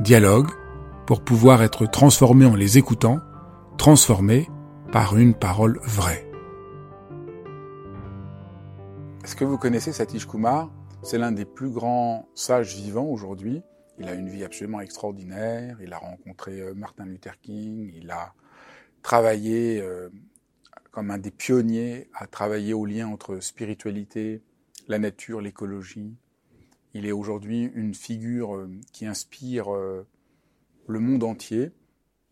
Dialogue pour pouvoir être transformés en les écoutant, transformés par une parole vraie. Est-ce que vous connaissez Satish Kumar? C'est l'un des plus grands sages vivants aujourd'hui. Il a une vie absolument extraordinaire. Il a rencontré euh, Martin Luther King. Il a travaillé euh, comme un des pionniers à travailler au lien entre spiritualité, la nature, l'écologie. Il est aujourd'hui une figure euh, qui inspire le monde entier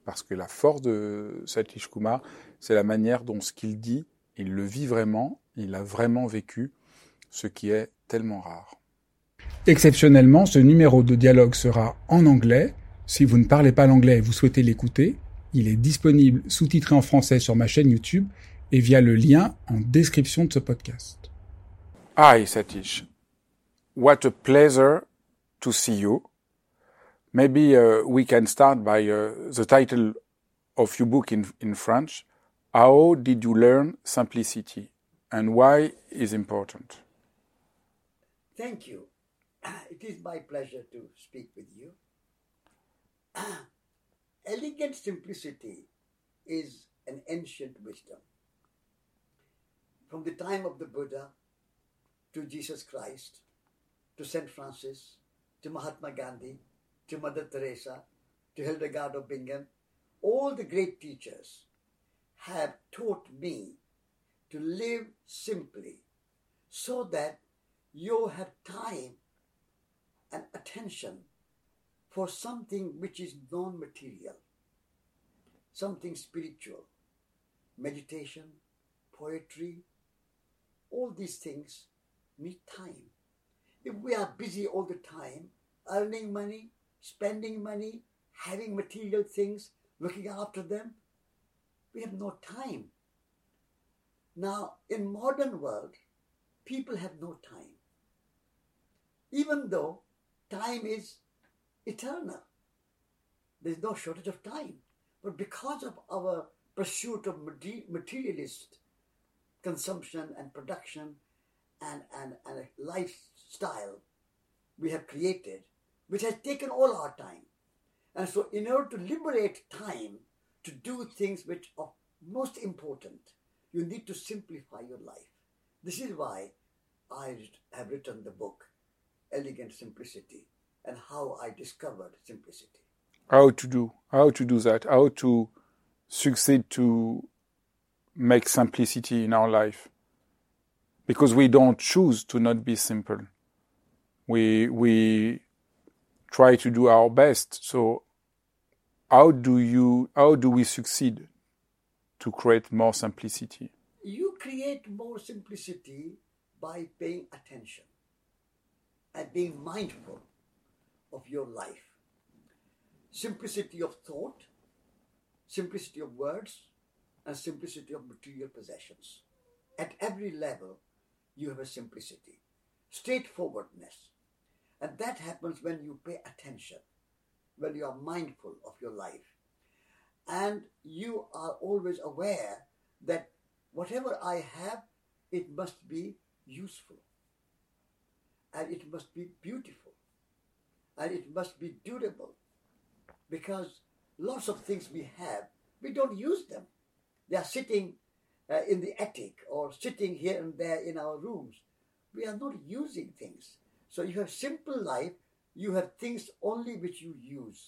parce que la force de Satish Kumar, c'est la manière dont ce qu'il dit, il le vit vraiment, il a vraiment vécu ce qui est tellement rare. Exceptionnellement, ce numéro de dialogue sera en anglais. Si vous ne parlez pas l'anglais et vous souhaitez l'écouter, il est disponible sous-titré en français sur ma chaîne YouTube et via le lien en description de ce podcast. Hi Satish, what a pleasure to see you. Maybe uh, we can start by uh, the title of your book in, in French. How did you learn simplicity and why is important? Thank you. It is my pleasure to speak with you. Elegant simplicity is an ancient wisdom. From the time of the Buddha to Jesus Christ to St. Francis to Mahatma Gandhi to Mother Teresa to Hildegard of Bingen, all the great teachers have taught me to live simply so that you have time and attention for something which is non material, something spiritual, meditation, poetry, all these things need time. If we are busy all the time, earning money, spending money, having material things, looking after them, we have no time. Now, in modern world, people have no time even though time is eternal. There's no shortage of time. But because of our pursuit of materialist consumption and production and, and, and a lifestyle we have created, which has taken all our time. And so, in order to liberate time to do things which are most important, you need to simplify your life. This is why I have written the book elegant simplicity and how I discovered simplicity. How to do, how to do that, how to succeed to make simplicity in our life. Because we don't choose to not be simple. We, we try to do our best. So how do you, how do we succeed to create more simplicity? You create more simplicity by paying attention and being mindful of your life. Simplicity of thought, simplicity of words, and simplicity of material possessions. At every level, you have a simplicity, straightforwardness. And that happens when you pay attention, when you are mindful of your life. And you are always aware that whatever I have, it must be useful. And it must be beautiful. And it must be durable. Because lots of things we have we don't use them. They are sitting uh, in the attic or sitting here and there in our rooms. We are not using things so you have simple life you have things only which you use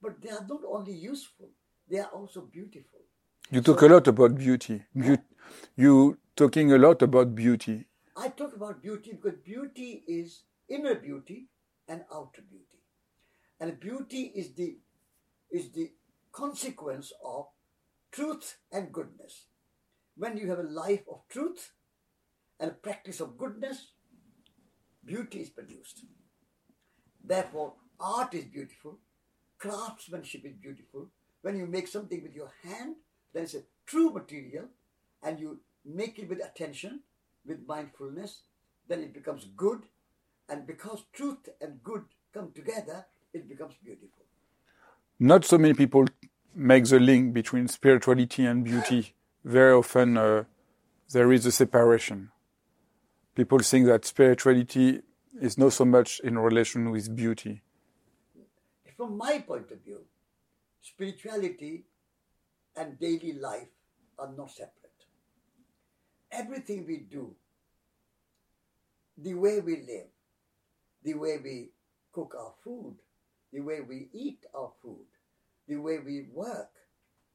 but they are not only useful, they are also beautiful. You talk a lot about beauty. Beau- you talking a lot about beauty. I talk about beauty because beauty is inner beauty and outer beauty. And beauty is the is the consequence of truth and goodness. When you have a life of truth and a practice of goodness, beauty is produced. Therefore, art is beautiful, craftsmanship is beautiful. When you make something with your hand, then it's a true material, and you make it with attention, with mindfulness, then it becomes good. And because truth and good come together, it becomes beautiful. Not so many people make the link between spirituality and beauty. Very often uh, there is a separation. People think that spirituality is not so much in relation with beauty. From my point of view, spirituality and daily life are not separate. Everything we do, the way we live, the way we cook our food, the way we eat our food, the way we work,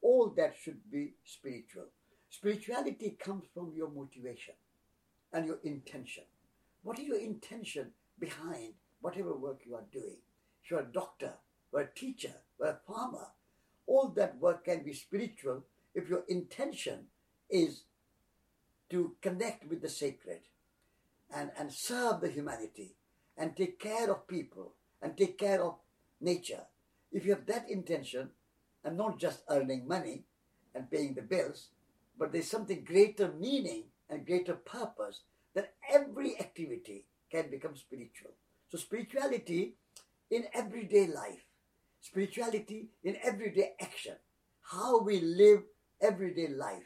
all that should be spiritual. Spirituality comes from your motivation and your intention. What is your intention behind whatever work you are doing? If you're a doctor, or a teacher, or a farmer, all that work can be spiritual if your intention is to connect with the sacred and, and serve the humanity and take care of people and take care of nature. If you have that intention and not just earning money and paying the bills, but there's something greater meaning and greater purpose, then every activity can become spiritual. So, spirituality in everyday life, spirituality in everyday action, how we live everyday life,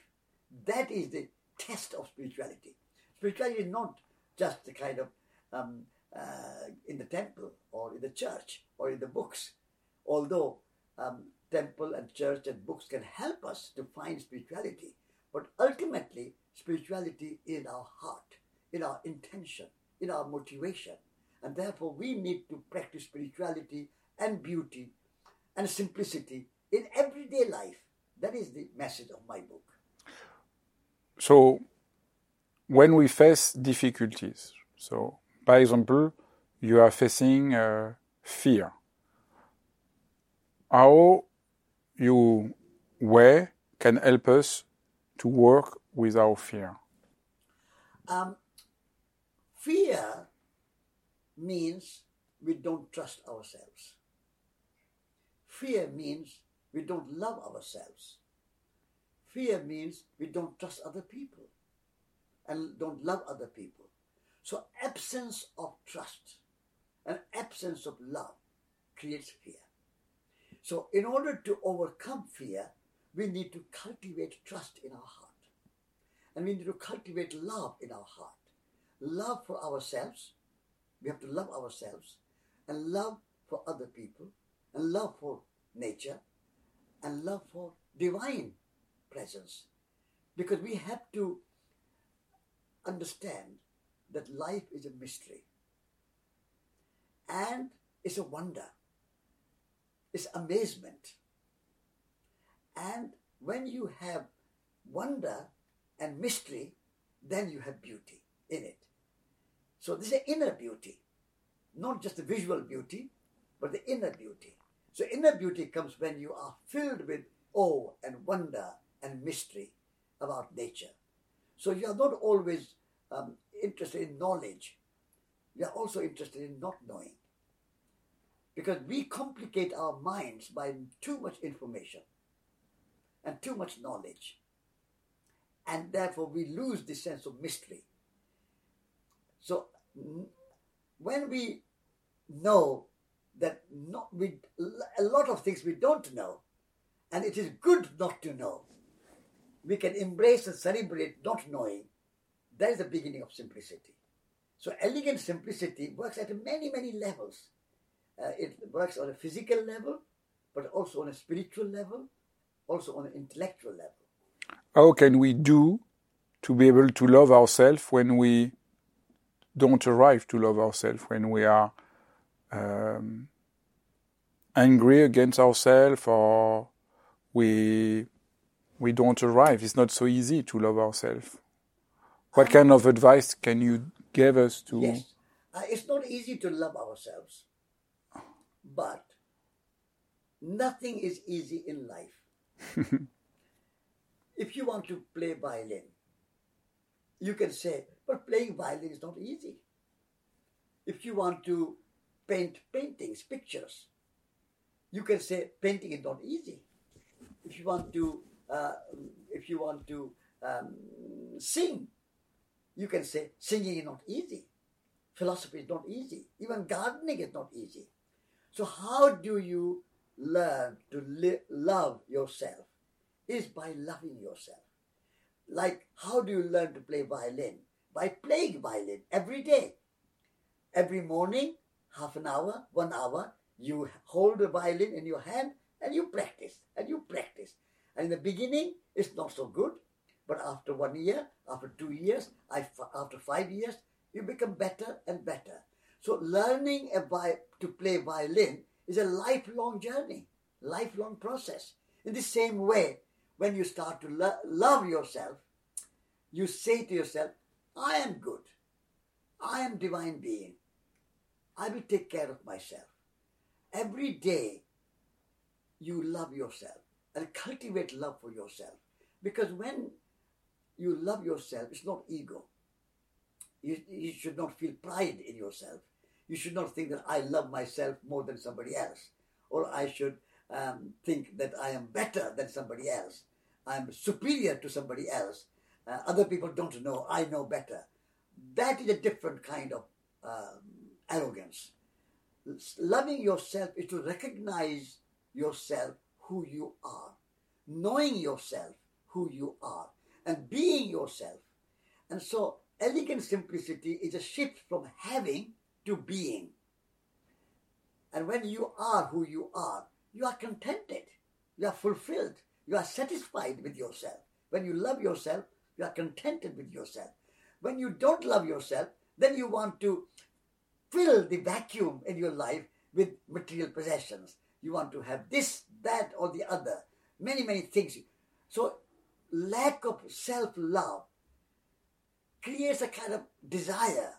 that is the test of spirituality. Spirituality is not just the kind of um, uh, in the temple or in the church or in the books, although um, temple and church and books can help us to find spirituality. But ultimately, spirituality in our heart, in our intention, in our motivation. And therefore, we need to practice spirituality and beauty and simplicity in everyday life. That is the message of my book. So, when we face difficulties, so by example, you are facing uh, fear. How you way can help us to work with our fear? Um, fear means we don't trust ourselves. Fear means we don't love ourselves. Fear means we don't trust other people and don't love other people. So, absence of trust and absence of love creates fear. So, in order to overcome fear, we need to cultivate trust in our heart. And we need to cultivate love in our heart. Love for ourselves. We have to love ourselves. And love for other people. And love for nature. And love for divine presence. Because we have to understand that life is a mystery. And it's a wonder. It's amazement. And when you have wonder and mystery, then you have beauty in it. So this is inner beauty, not just the visual beauty, but the inner beauty. So inner beauty comes when you are filled with awe and wonder and mystery about nature. So you are not always um, interested in knowledge. You are also interested in not knowing. Because we complicate our minds by too much information and too much knowledge. And therefore, we lose the sense of mystery. So, when we know that not, we, a lot of things we don't know, and it is good not to know, we can embrace and celebrate not knowing. That is the beginning of simplicity. So, elegant simplicity works at many, many levels. Uh, it works on a physical level, but also on a spiritual level, also on an intellectual level. How can we do to be able to love ourselves when we don't arrive to love ourselves, when we are um, angry against ourselves or we we don't arrive. It's not so easy to love ourselves. What kind of advice can you give us to? Yes. Uh, it's not easy to love ourselves, but nothing is easy in life. if you want to play violin, you can say, but playing violin is not easy. If you want to paint paintings, pictures, you can say painting is not easy. If you want to, uh, if you want to um, sing, you can say singing is not easy. Philosophy is not easy. Even gardening is not easy. So how do you learn to li- love yourself? Is by loving yourself. Like how do you learn to play violin? By playing violin every day. Every morning, half an hour, one hour, you hold the violin in your hand and you practice and you practice. And in the beginning, it's not so good, but after one year, after two years, after five years, you become better and better. So learning to play violin is a lifelong journey, lifelong process. In the same way, when you start to lo- love yourself, you say to yourself, I am good. I am divine being. I will take care of myself. Every day, you love yourself and cultivate love for yourself. Because when you love yourself, it's not ego. You, you should not feel pride in yourself. You should not think that I love myself more than somebody else, or I should um, think that I am better than somebody else. I'm superior to somebody else. Uh, other people don't know. I know better. That is a different kind of um, arrogance. Loving yourself is to recognize yourself who you are, knowing yourself who you are, and being yourself. And so, elegant simplicity is a shift from having to being. And when you are who you are, you are contented, you are fulfilled, you are satisfied with yourself. When you love yourself, you are contented with yourself. When you don't love yourself, then you want to fill the vacuum in your life with material possessions. You want to have this, that, or the other. Many, many things. So, lack of self love creates a kind of desire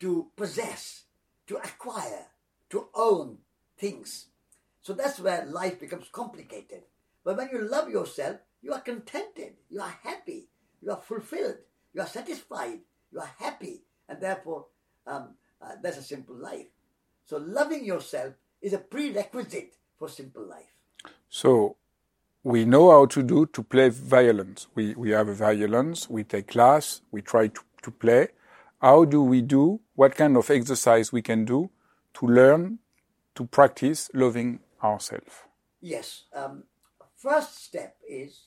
to possess, to acquire, to own things. So that's where life becomes complicated. But when you love yourself, you are contented, you are happy, you are fulfilled, you are satisfied, you are happy, and therefore um, uh, that's a simple life. So loving yourself is a prerequisite for simple life. So we know how to do to play violence. We, we have a violence, we take class, we try to, to play. How do we do, what kind of exercise we can do to learn to practice loving ourselves? Yes. Um, first step is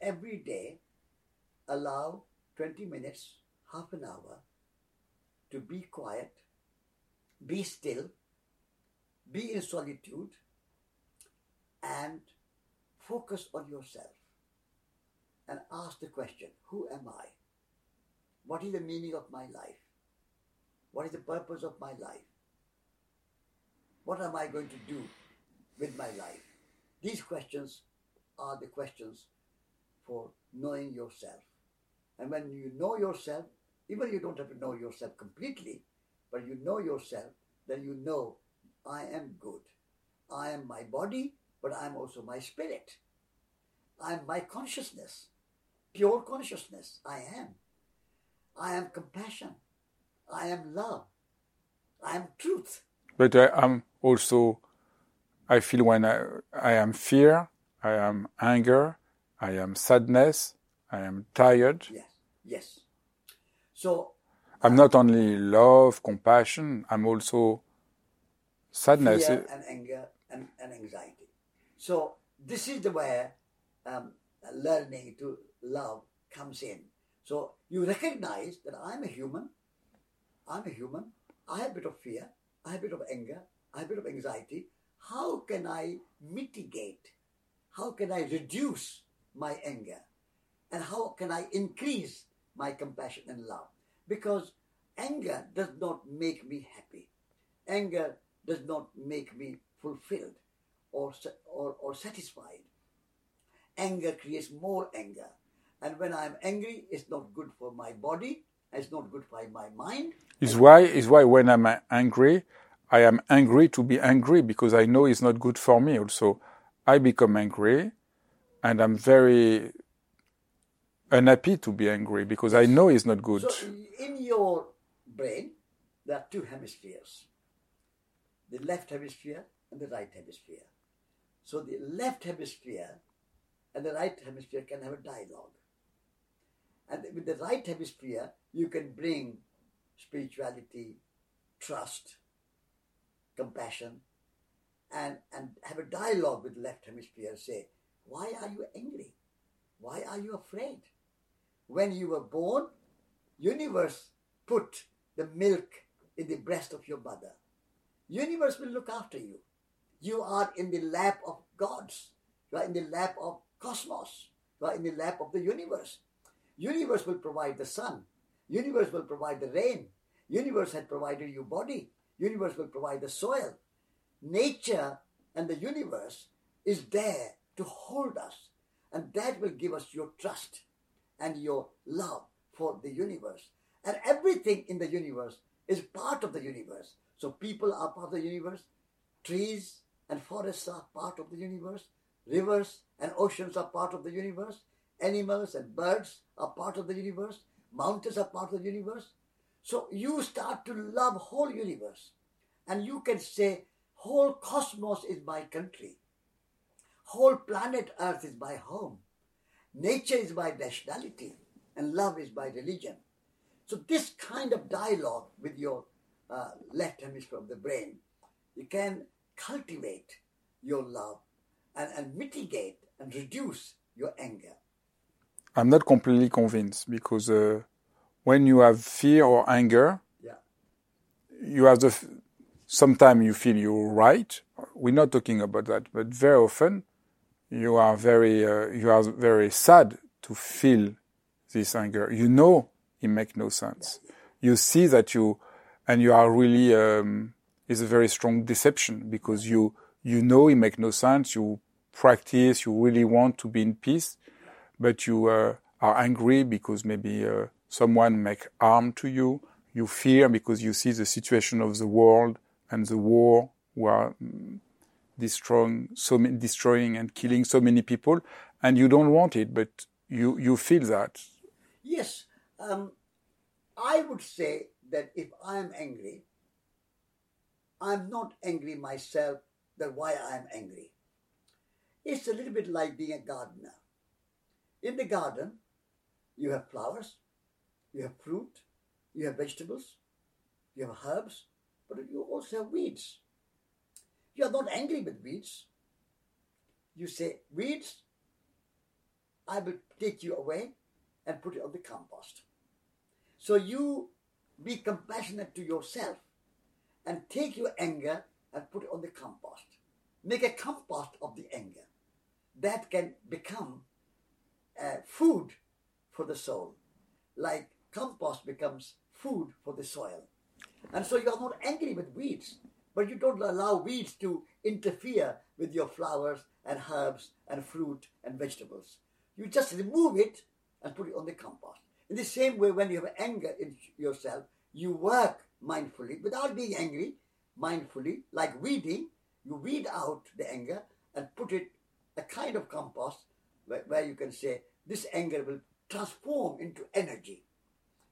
every day allow 20 minutes, half an hour to be quiet be still, be in solitude, and focus on yourself and ask the question Who am I? What is the meaning of my life? What is the purpose of my life? What am I going to do with my life? These questions are the questions for knowing yourself. And when you know yourself, even you don't have to know yourself completely, but you know yourself, then you know I am good. I am my body, but I'm also my spirit. I'm my consciousness, pure consciousness. I am. I am compassion. I am love. I am truth. But I am also, I feel when I, I am fear, I am anger, I am sadness, I am tired. Yes, yes. So I'm not only love, compassion, I'm also sadness. Fear and anger and, and anxiety. So this is the where um, learning to love comes in. So you recognize that I'm a human. I'm a human. I have a bit of fear. I have a bit of anger. I have a bit of anxiety. How can I mitigate? How can I reduce my anger? And how can I increase my compassion and love? Because anger does not make me happy. Anger does not make me fulfilled. or, or, or satisfied. Anger creates more anger. And when I'm angry, it's not good for my body, it's not good for my mind. Is why is why when I'm angry, I am angry to be angry because I know it's not good for me. Also, I become angry, and I'm very unhappy to be angry because I know it's not good. So in your brain, there are two hemispheres the left hemisphere and the right hemisphere. So the left hemisphere and the right hemisphere can have a dialogue. And with the right hemisphere, you can bring spirituality, trust, compassion, and, and have a dialogue with the left hemisphere. Say, why are you angry? Why are you afraid? When you were born, universe put the milk in the breast of your mother. Universe will look after you. You are in the lap of gods. You are in the lap of cosmos. You are in the lap of the universe. Universe will provide the sun. Universe will provide the rain. Universe had provided you body. Universe will provide the soil. Nature and the universe is there to hold us. And that will give us your trust and your love for the universe. And everything in the universe is part of the universe. So people are part of the universe. Trees and forests are part of the universe. Rivers and oceans are part of the universe. Animals and birds are part of the universe. Mountains are part of the universe. So you start to love whole universe. And you can say, whole cosmos is my country. Whole planet Earth is my home. Nature is my nationality. And love is my religion. So this kind of dialogue with your uh, left hemisphere of the brain, you can cultivate your love and, and mitigate and reduce your anger. I'm not completely convinced because uh, when you have fear or anger, Yeah. you have the. F- Sometimes you feel you're right. We're not talking about that, but very often you are very uh, you are very sad to feel this anger. You know it makes no sense. You see that you and you are really um, is a very strong deception because you you know it makes no sense. You practice. You really want to be in peace, but you uh, are angry because maybe uh, someone make harm to you. You fear because you see the situation of the world and the war who are mm, destroying so many, destroying and killing so many people, and you don't want it, but you you feel that. Yes, um, I would say that if I am angry, I'm not angry myself that why I am angry. It's a little bit like being a gardener. In the garden, you have flowers, you have fruit, you have vegetables, you have herbs, but you also have weeds. You are not angry with weeds. You say, Weeds, I will take you away and put it on the compost. So you be compassionate to yourself and take your anger and put it on the compost. Make a compost of the anger. That can become uh, food for the soul, like compost becomes food for the soil. And so you are not angry with weeds, but you don't allow weeds to interfere with your flowers and herbs and fruit and vegetables. You just remove it and put it on the compost. In the same way, when you have anger in yourself, you work mindfully without being angry, mindfully, like weeding. You weed out the anger and put it a kind of compost where, where you can say, This anger will transform into energy.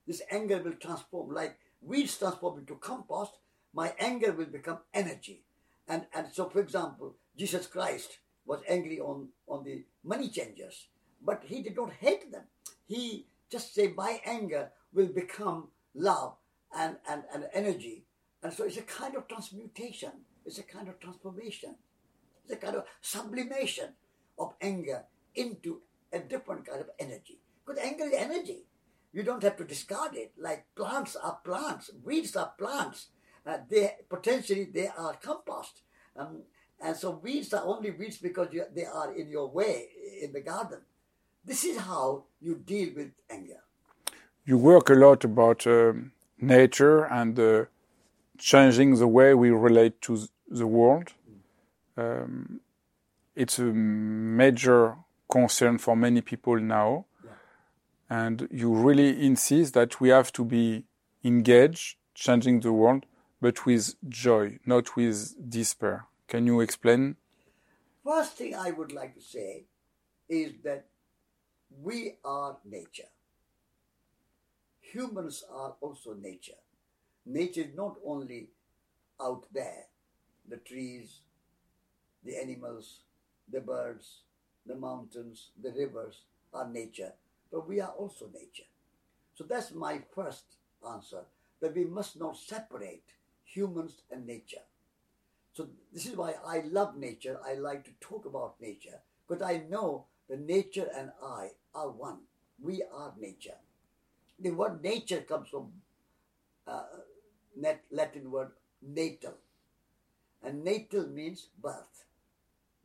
This anger will transform, like weeds transform into compost, my anger will become energy. And, and so, for example, Jesus Christ was angry on, on the money changers, but he did not hate them. He just said, My anger will become love and, and, and energy. And so it's a kind of transmutation, it's a kind of transformation, it's a kind of sublimation of anger into a different kind of energy. Because anger is energy. You don't have to discard it. Like plants are plants, weeds are plants. Uh, they potentially they are compost, um, and so weeds are only weeds because you, they are in your way in the garden. This is how you deal with anger. You work a lot about um, nature and uh, changing the way we relate to the world. Um, it's a major concern for many people now. And you really insist that we have to be engaged, changing the world, but with joy, not with despair. Can you explain? First thing I would like to say is that we are nature. Humans are also nature. Nature is not only out there, the trees, the animals, the birds, the mountains, the rivers are nature, but we are also nature. So that's my first answer that we must not separate humans and nature. So this is why I love nature. I like to talk about nature because I know that nature and I are one. We are nature. The word nature comes from uh, Latin word natal, and natal means birth,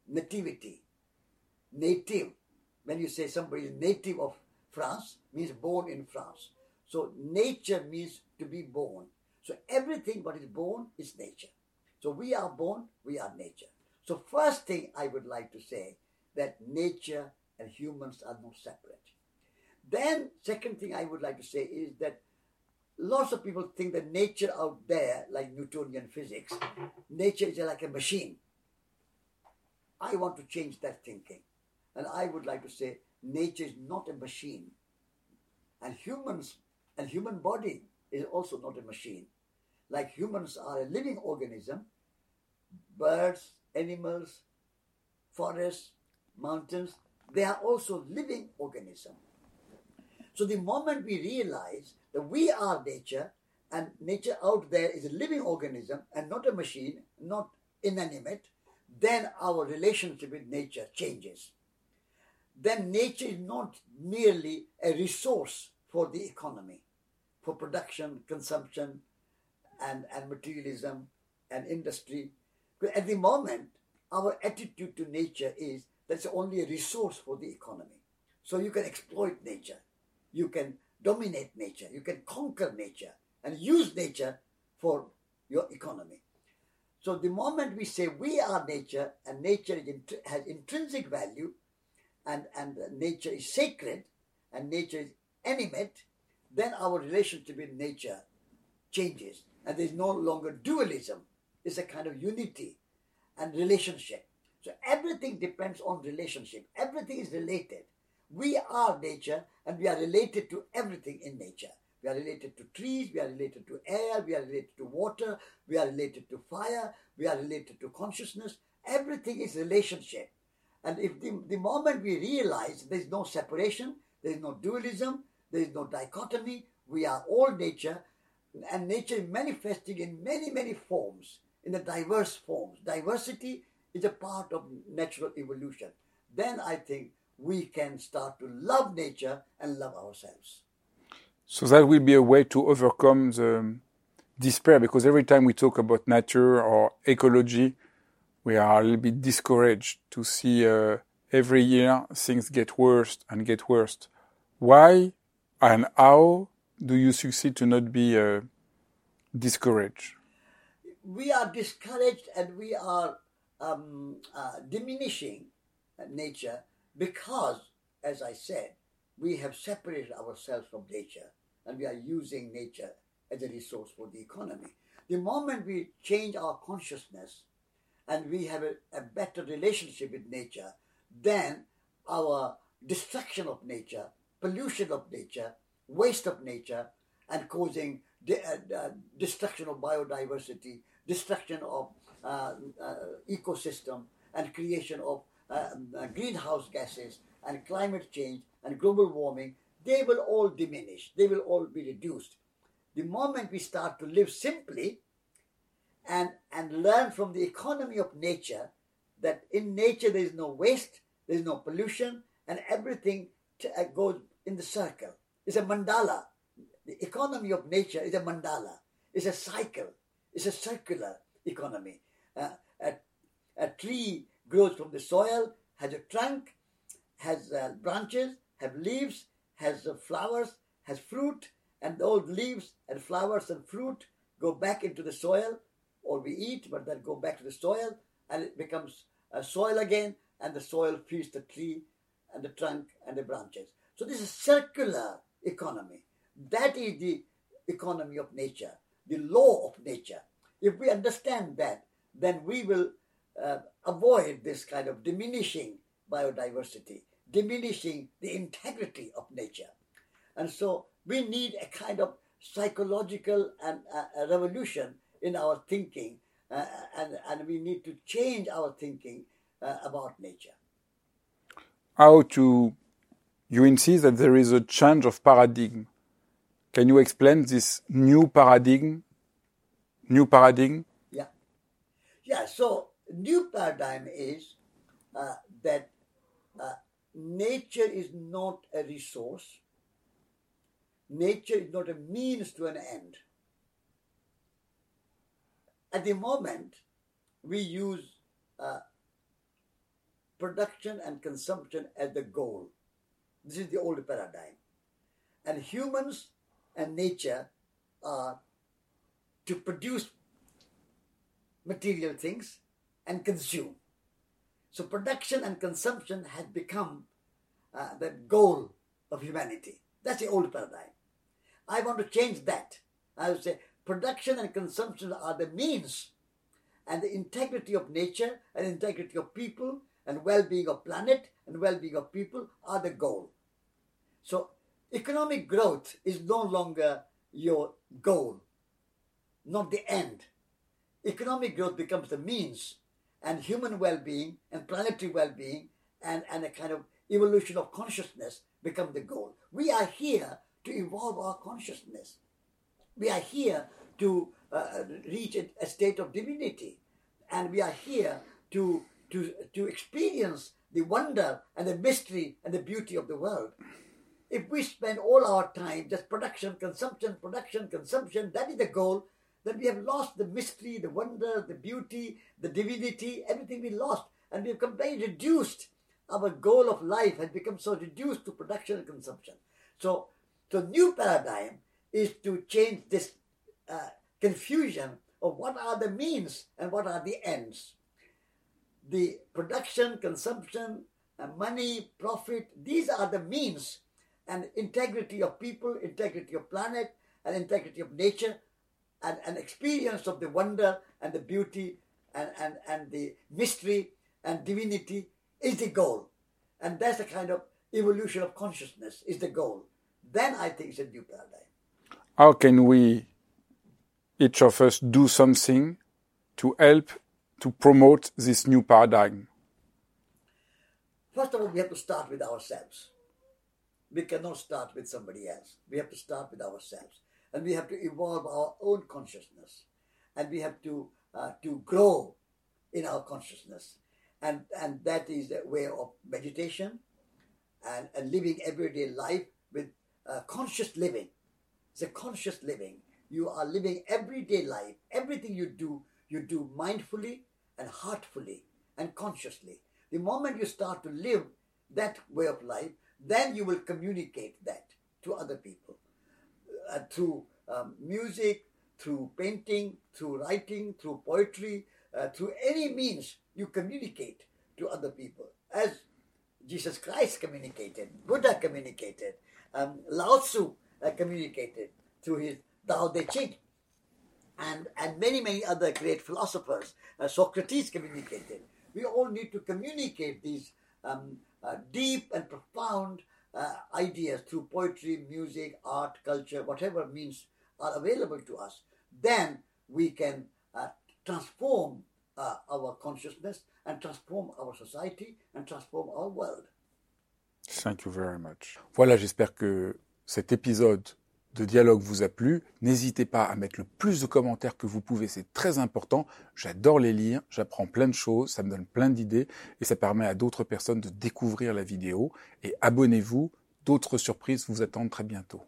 nativity, native. When you say somebody is native of France, means born in France. So nature means to be born. So everything what is born is nature. So we are born, we are nature. So first thing I would like to say that nature and humans are not separate. Then second thing I would like to say is that lots of people think that nature out there, like Newtonian physics, nature is like a machine. I want to change that thinking. And I would like to say nature is not a machine. And humans and human body is also not a machine. Like humans are a living organism, birds, animals, forests, mountains, they are also living organisms. So the moment we realize that we are nature and nature out there is a living organism and not a machine, not inanimate, then our relationship with nature changes. Then nature is not merely a resource for the economy, for production, consumption, and, and materialism and industry. But at the moment, our attitude to nature is that's only a resource for the economy. So you can exploit nature, you can dominate nature, you can conquer nature, and use nature for your economy. So the moment we say we are nature and nature has intrinsic value and, and nature is sacred and nature is animate, then our relationship with nature changes and there's no longer dualism. It's a kind of unity and relationship. So everything depends on relationship. Everything is related. We are nature and we are related to everything in nature. We are related to trees, we are related to air, we are related to water, we are related to fire, we are related to consciousness. Everything is relationship. And if the, the moment we realize there is no separation, there is no dualism, there is no dichotomy, we are all nature, and nature is manifesting in many, many forms, in the diverse forms. Diversity is a part of natural evolution. Then I think we can start to love nature and love ourselves. So that will be a way to overcome the despair because every time we talk about nature or ecology, we are a little bit discouraged to see uh, every year things get worse and get worse. Why and how do you succeed to not be uh, discouraged? We are discouraged and we are um, uh, diminishing nature because, as I said, we have separated ourselves from nature and we are using nature as a resource for the economy. The moment we change our consciousness and we have a, a better relationship with nature, then our destruction of nature, pollution of nature, waste of nature, and causing de- uh, uh, destruction of biodiversity, destruction of uh, uh ecosystem, and creation of uh, uh, greenhouse gases, and climate change, and global warming, they will all diminish. They will all be reduced. The moment we start to live simply and, and learn from the economy of nature that in nature there is no waste, there is no pollution, and everything t- goes in the circle. It's a mandala. The economy of nature is a mandala. It's a cycle. It's a circular economy. Uh, a, a tree grows from the soil, has a trunk, has uh, branches, have leaves, has uh, flowers, has fruit, and those leaves and flowers and fruit go back into the soil, or we eat, but then go back to the soil, and it becomes uh, soil again, and the soil feeds the tree and the trunk and the branches. So this is circular economy. That is the economy of nature, the law of nature. If we understand that, then we will uh, avoid this kind of diminishing biodiversity, diminishing the integrity of nature. And so we need a kind of psychological and uh, revolution in our thinking, uh, and, and we need to change our thinking uh, about nature. How to, you insist that there is a change of paradigm. Can you explain this new paradigm? New paradigm? Yeah. Yeah, so new paradigm is uh, that uh, nature is not a resource, nature is not a means to an end. At the moment, we use uh, production and consumption as the goal. This is the old paradigm. And humans and nature are to produce material things and consume. So production and consumption has become uh, the goal of humanity. That's the old paradigm. I want to change that. I would say production and consumption are the means, and the integrity of nature and integrity of people and well-being of planet and well-being of people are the goal. So economic growth is no longer your goal, not the end. Economic growth becomes the means, and human well-being and planetary well-being and, and a kind of evolution of consciousness become the goal. We are here to evolve our consciousness. We are here to uh, reach a, a state of divinity, and we are here to to, to experience the wonder and the mystery and the beauty of the world. If we spend all our time just production, consumption, production, consumption, that is the goal, then we have lost the mystery, the wonder, the beauty, the divinity, everything we lost. And we have completely reduced. Our goal of life has become so reduced to production and consumption. So, the new paradigm is to change this uh, confusion of what are the means and what are the ends the production, consumption, uh, money, profit, these are the means and integrity of people, integrity of planet, and integrity of nature, and an experience of the wonder and the beauty and, and, and the mystery and divinity is the goal. And that's the kind of evolution of consciousness is the goal. Then I think it's a new paradigm. How can we, each of us, do something to help to promote this new paradigm? First of all, we have to start with ourselves. We cannot start with somebody else. We have to start with ourselves. And we have to evolve our own consciousness. And we have to, uh, to grow in our consciousness. And, and that is a way of meditation and, and living everyday life with uh, conscious living. It's a conscious living. You are living everyday life. Everything you do you do mindfully and heartfully and consciously. The moment you start to live that way of life, then you will communicate that to other people uh, through um, music, through painting, through writing, through poetry, uh, through any means you communicate to other people. As Jesus Christ communicated, Buddha communicated, um, Lao Tzu uh, communicated through his Tao Te Ching and, and many, many other great philosophers. Uh, Socrates communicated. We all need to communicate these um, uh, deep and profound uh, ideas through poetry, music, art, culture, whatever means are available to us. Then we can uh, transform uh, our consciousness and transform our society and transform our world. Thank you very much. Voilà, j'espère que cet épisode de dialogue vous a plu, n'hésitez pas à mettre le plus de commentaires que vous pouvez, c'est très important. J'adore les lire, j'apprends plein de choses, ça me donne plein d'idées et ça permet à d'autres personnes de découvrir la vidéo. Et abonnez-vous, d'autres surprises vous attendent très bientôt.